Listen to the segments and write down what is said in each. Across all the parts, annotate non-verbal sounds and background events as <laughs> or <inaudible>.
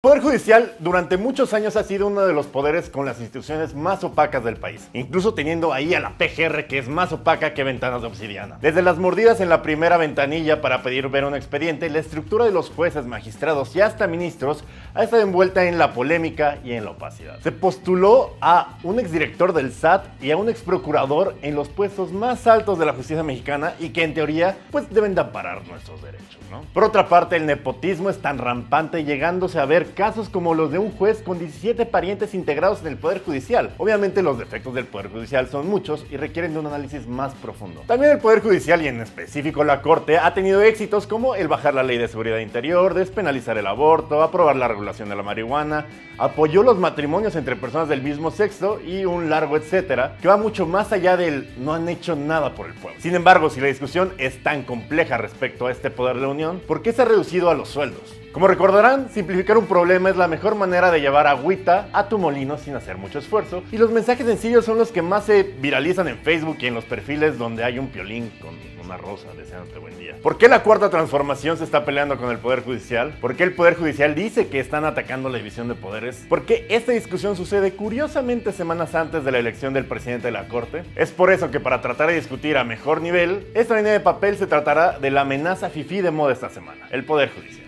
El Poder Judicial durante muchos años ha sido uno de los poderes con las instituciones más opacas del país, incluso teniendo ahí a la PGR que es más opaca que ventanas de obsidiana. Desde las mordidas en la primera ventanilla para pedir ver un expediente, la estructura de los jueces, magistrados y hasta ministros ha estado envuelta en la polémica y en la opacidad. Se postuló a un exdirector del SAT y a un exprocurador en los puestos más altos de la justicia mexicana y que en teoría pues deben de amparar nuestros derechos, ¿no? Por otra parte, el nepotismo es tan rampante llegándose a ver casos como los de un juez con 17 parientes integrados en el Poder Judicial. Obviamente los defectos del Poder Judicial son muchos y requieren de un análisis más profundo. También el Poder Judicial y en específico la Corte ha tenido éxitos como el bajar la ley de seguridad interior, despenalizar el aborto, aprobar la regulación de la marihuana, apoyó los matrimonios entre personas del mismo sexo y un largo etcétera, que va mucho más allá del no han hecho nada por el pueblo. Sin embargo, si la discusión es tan compleja respecto a este poder de la Unión, ¿por qué se ha reducido a los sueldos? Como recordarán, simplificar un problema es la mejor manera de llevar agüita a tu molino sin hacer mucho esfuerzo. Y los mensajes sencillos son los que más se viralizan en Facebook y en los perfiles donde hay un piolín con una rosa deseándote buen día. ¿Por qué la cuarta transformación se está peleando con el Poder Judicial? ¿Por qué el Poder Judicial dice que están atacando la división de poderes? ¿Por qué esta discusión sucede curiosamente semanas antes de la elección del presidente de la Corte? Es por eso que para tratar de discutir a mejor nivel, esta línea de papel se tratará de la amenaza FIFI de moda esta semana, el Poder Judicial.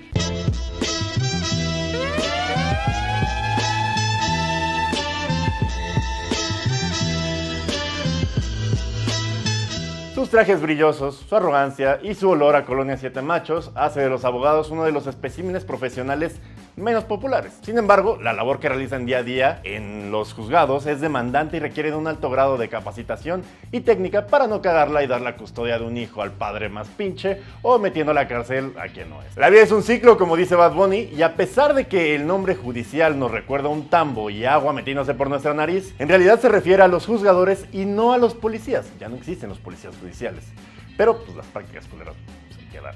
Sus trajes brillosos, su arrogancia y su olor a Colonia Siete Machos hace de los abogados uno de los especímenes profesionales menos populares. Sin embargo, la labor que realizan día a día en los juzgados es demandante y requiere de un alto grado de capacitación y técnica para no cagarla y dar la custodia de un hijo al padre más pinche o metiendo a la cárcel a quien no es. La vida es un ciclo, como dice Bad Bunny, y a pesar de que el nombre judicial nos recuerda un tambo y agua metiéndose por nuestra nariz, en realidad se refiere a los juzgadores y no a los policías. Ya no existen los policías judiciales. Pero pues las prácticas culeras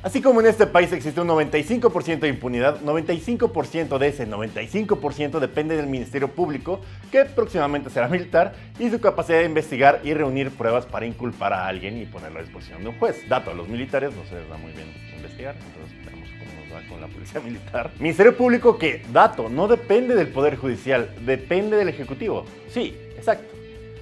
Así como en este país existe un 95% de impunidad, 95% de ese 95% depende del Ministerio Público, que próximamente será militar, y su capacidad de investigar y reunir pruebas para inculpar a alguien y ponerlo a disposición de un juez. Dato a los militares, no se les da muy bien investigar, entonces veremos cómo nos va con la policía <laughs> militar. Ministerio Público que, dato, no depende del Poder Judicial, depende del Ejecutivo. Sí, exacto,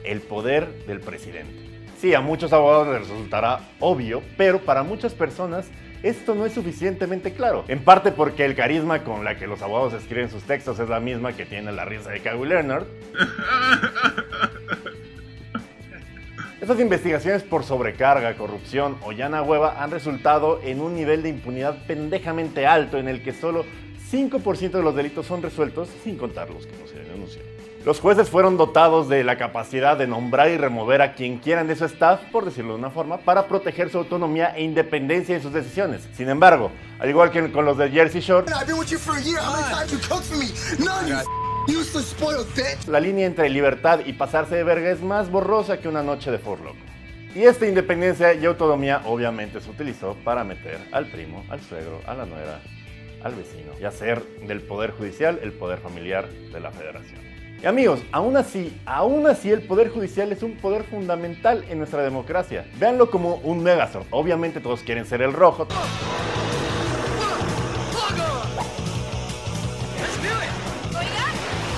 el poder del presidente. Sí, a muchos abogados les resultará obvio, pero para muchas personas esto no es suficientemente claro. En parte porque el carisma con la que los abogados escriben sus textos es la misma que tiene la risa de Kawhi Leonard. Estas investigaciones por sobrecarga, corrupción o llana hueva han resultado en un nivel de impunidad pendejamente alto en el que solo 5% de los delitos son resueltos sin contar los que no se denuncian. Los jueces fueron dotados de la capacidad de nombrar y remover a quien quieran de su staff, por decirlo de una forma, para proteger su autonomía e independencia en sus decisiones. Sin embargo, al igual que con los de Jersey Shore, la línea entre libertad y pasarse de verga es más borrosa que una noche de Loco. Y esta independencia y autonomía obviamente se utilizó para meter al primo, al suegro, a la nuera, al vecino y hacer del poder judicial el poder familiar de la federación. Y amigos, aún así, aún así el Poder Judicial es un poder fundamental en nuestra democracia. Véanlo como un Megazord. Obviamente todos quieren ser el rojo.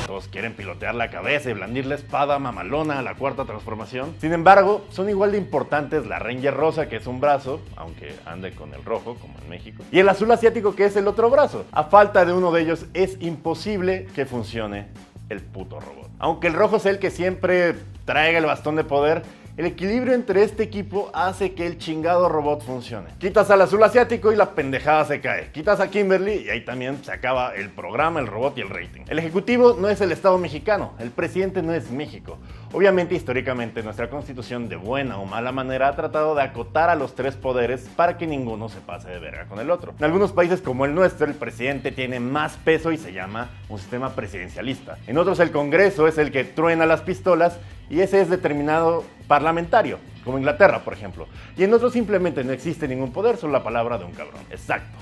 Todos quieren pilotear la cabeza y blandir la espada mamalona a la cuarta transformación. Sin embargo, son igual de importantes la Ranger rosa, que es un brazo, aunque ande con el rojo, como en México, y el azul asiático, que es el otro brazo. A falta de uno de ellos, es imposible que funcione el puto robot. Aunque el rojo es el que siempre traiga el bastón de poder, el equilibrio entre este equipo hace que el chingado robot funcione. Quitas al azul asiático y la pendejada se cae. Quitas a Kimberly y ahí también se acaba el programa, el robot y el rating. El ejecutivo no es el Estado mexicano, el presidente no es México. Obviamente, históricamente, nuestra constitución de buena o mala manera ha tratado de acotar a los tres poderes para que ninguno se pase de verga con el otro. En algunos países como el nuestro, el presidente tiene más peso y se llama un sistema presidencialista. En otros, el Congreso es el que truena las pistolas y ese es determinado parlamentario, como Inglaterra, por ejemplo. Y en otros simplemente no existe ningún poder, solo la palabra de un cabrón. Exacto.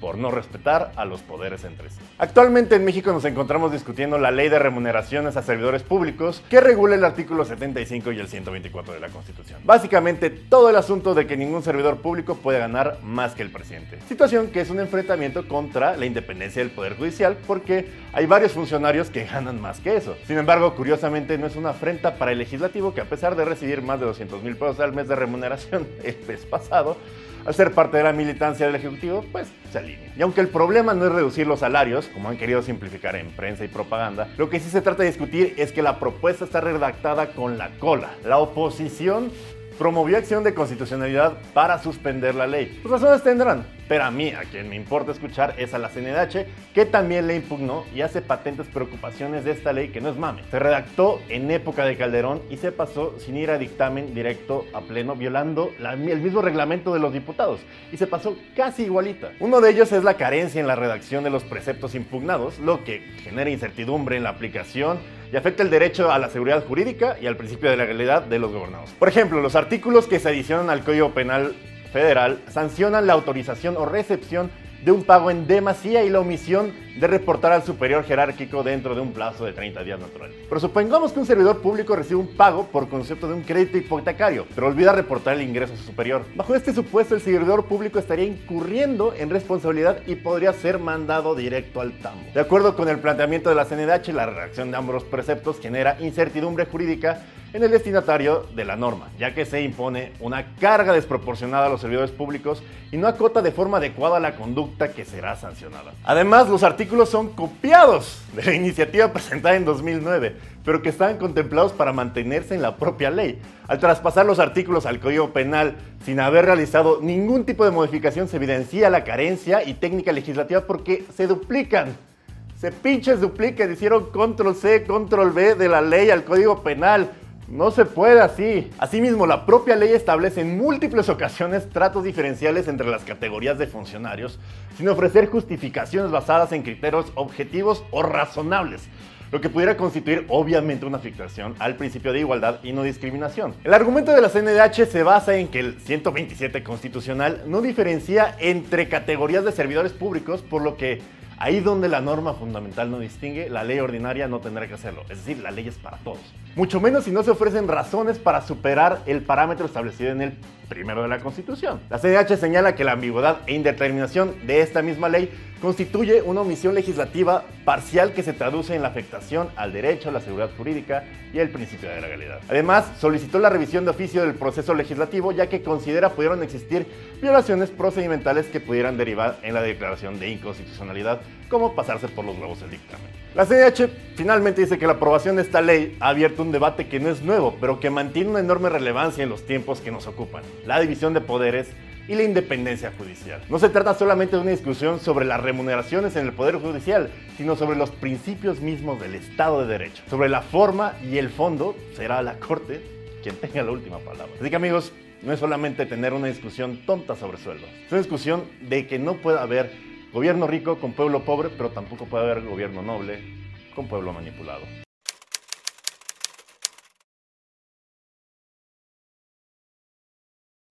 Por no respetar a los poderes entre sí. Actualmente en México nos encontramos discutiendo la ley de remuneraciones a servidores públicos que regula el artículo 75 y el 124 de la Constitución. Básicamente todo el asunto de que ningún servidor público puede ganar más que el presidente. Situación que es un enfrentamiento contra la independencia del Poder Judicial porque hay varios funcionarios que ganan más que eso. Sin embargo, curiosamente no es una afrenta para el legislativo que a pesar de recibir más de 200 mil pesos al mes de remuneración <laughs> el mes pasado, al ser parte de la militancia del Ejecutivo, pues se alinea. Y aunque el problema no es reducir los salarios, como han querido simplificar en prensa y propaganda, lo que sí se trata de discutir es que la propuesta está redactada con la cola. La oposición promovió acción de constitucionalidad para suspender la ley. Sus razones tendrán, pero a mí, a quien me importa escuchar, es a la CNDH, que también le impugnó y hace patentes preocupaciones de esta ley que no es mame. Se redactó en época de Calderón y se pasó sin ir a dictamen directo a pleno, violando el mismo reglamento de los diputados. Y se pasó casi igualita. Uno de ellos es la carencia en la redacción de los preceptos impugnados, lo que genera incertidumbre en la aplicación y afecta el derecho a la seguridad jurídica y al principio de legalidad de los gobernados. Por ejemplo, los artículos que se adicionan al Código Penal Federal sancionan la autorización o recepción de un pago en demasía y la omisión de reportar al superior jerárquico dentro de un plazo de 30 días natural. Pero supongamos que un servidor público recibe un pago por concepto de un crédito hipotecario, pero olvida reportar el ingreso a su superior. Bajo este supuesto, el servidor público estaría incurriendo en responsabilidad y podría ser mandado directo al tambo. De acuerdo con el planteamiento de la CNDH, la redacción de ambos preceptos genera incertidumbre jurídica en el destinatario de la norma, ya que se impone una carga desproporcionada a los servidores públicos y no acota de forma adecuada la conducta que será sancionada. Además, los artículos son copiados de la iniciativa <laughs> presentada en 2009, pero que estaban contemplados para mantenerse en la propia ley. Al traspasar los artículos al Código Penal sin haber realizado ningún tipo de modificación, se evidencia la carencia y técnica legislativa porque se duplican. Se pinches duplican, hicieron control C, control V de la ley al Código Penal no se puede así. Asimismo, la propia ley establece en múltiples ocasiones tratos diferenciales entre las categorías de funcionarios, sin ofrecer justificaciones basadas en criterios objetivos o razonables, lo que pudiera constituir obviamente una afectación al principio de igualdad y no discriminación. El argumento de la CNDH se basa en que el 127 constitucional no diferencia entre categorías de servidores públicos, por lo que Ahí donde la norma fundamental no distingue, la ley ordinaria no tendrá que hacerlo. Es decir, la ley es para todos. Mucho menos si no se ofrecen razones para superar el parámetro establecido en el primero de la Constitución. La CDH señala que la ambigüedad e indeterminación de esta misma ley constituye una omisión legislativa parcial que se traduce en la afectación al derecho a la seguridad jurídica y el principio de legalidad. Además, solicitó la revisión de oficio del proceso legislativo ya que considera pudieron existir violaciones procedimentales que pudieran derivar en la declaración de inconstitucionalidad, como pasarse por los huevos del dictamen. La CDH finalmente dice que la aprobación de esta ley ha abierto un debate que no es nuevo, pero que mantiene una enorme relevancia en los tiempos que nos ocupan, la división de poderes y la independencia judicial. No se trata solamente de una discusión sobre las remuneraciones en el Poder Judicial, sino sobre los principios mismos del Estado de Derecho. Sobre la forma y el fondo será la Corte quien tenga la última palabra. Así que amigos, no es solamente tener una discusión tonta sobre sueldos, es una discusión de que no puede haber gobierno rico con pueblo pobre, pero tampoco puede haber gobierno noble con pueblo manipulado.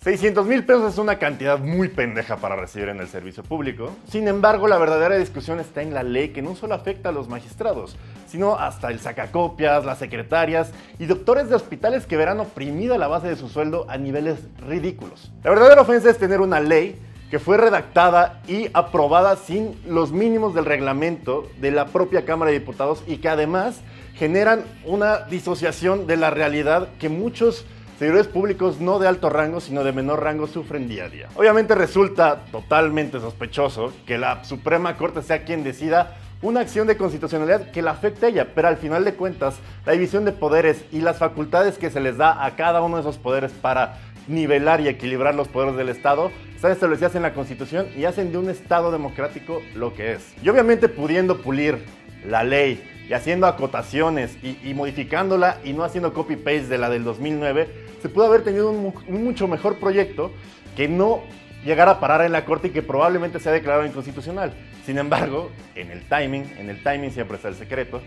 600 mil pesos es una cantidad muy pendeja para recibir en el servicio público. Sin embargo, la verdadera discusión está en la ley que no solo afecta a los magistrados, sino hasta el sacacopias, las secretarias y doctores de hospitales que verán oprimida la base de su sueldo a niveles ridículos. La verdadera ofensa es tener una ley que fue redactada y aprobada sin los mínimos del reglamento de la propia Cámara de Diputados y que además generan una disociación de la realidad que muchos servidores públicos no de alto rango, sino de menor rango sufren día a día. Obviamente resulta totalmente sospechoso que la Suprema Corte sea quien decida una acción de constitucionalidad que la afecte a ella, pero al final de cuentas, la división de poderes y las facultades que se les da a cada uno de esos poderes para nivelar y equilibrar los poderes del Estado están establecidas en la Constitución y hacen de un Estado democrático lo que es. Y obviamente pudiendo pulir la ley y haciendo acotaciones y, modificándola y no haciendo copy-paste de la del 2009, se pudo haber tenido un, mucho mejor proyecto que no llegara a parar en la Corte y que probablemente sea declarado inconstitucional. Sin embargo, en el timing, en el timing siempre está el secreto,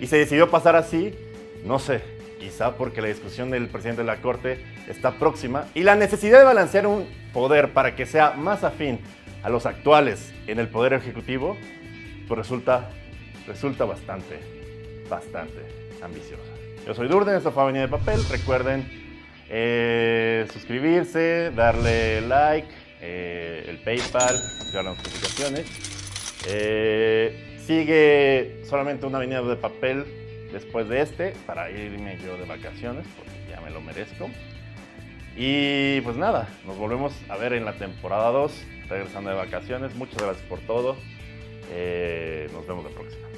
y se decidió pasar así, no sé, quizá porque la discusión del presidente de la Corte está próxima y la necesidad de balancear un poder para que sea más afín a los actuales en el Poder Ejecutivo, pues resulta, resulta bastante, bastante ambiciosa. Yo soy Durden, esto fue Avenida de Papel. Recuerden eh, suscribirse, darle like, eh, el PayPal, activar las notificaciones. Eh, sigue solamente una avenida de papel después de este para irme yo de vacaciones, porque ya me lo merezco. Y pues nada, nos volvemos a ver en la temporada 2, regresando de vacaciones. Muchas gracias por todo. nos vemos la próxima.